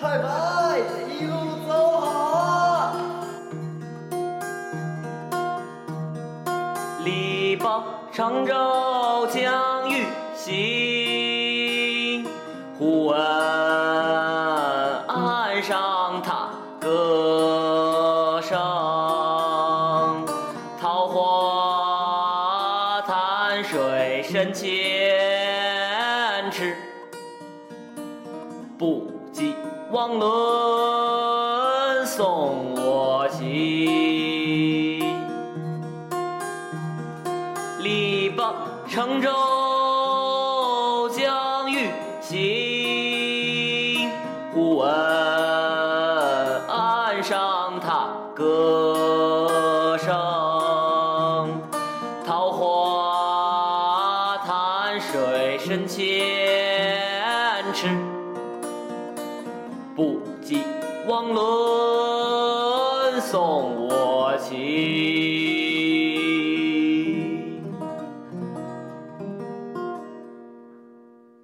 太白，一路走好啊！力保常州将欲行，忽闻岸上踏歌声。桃花潭水深千尺，不及汪伦送我行。力保乘舟将欲行，忽闻岸上踏歌声。桃花潭水深千尺，不及汪伦送我情。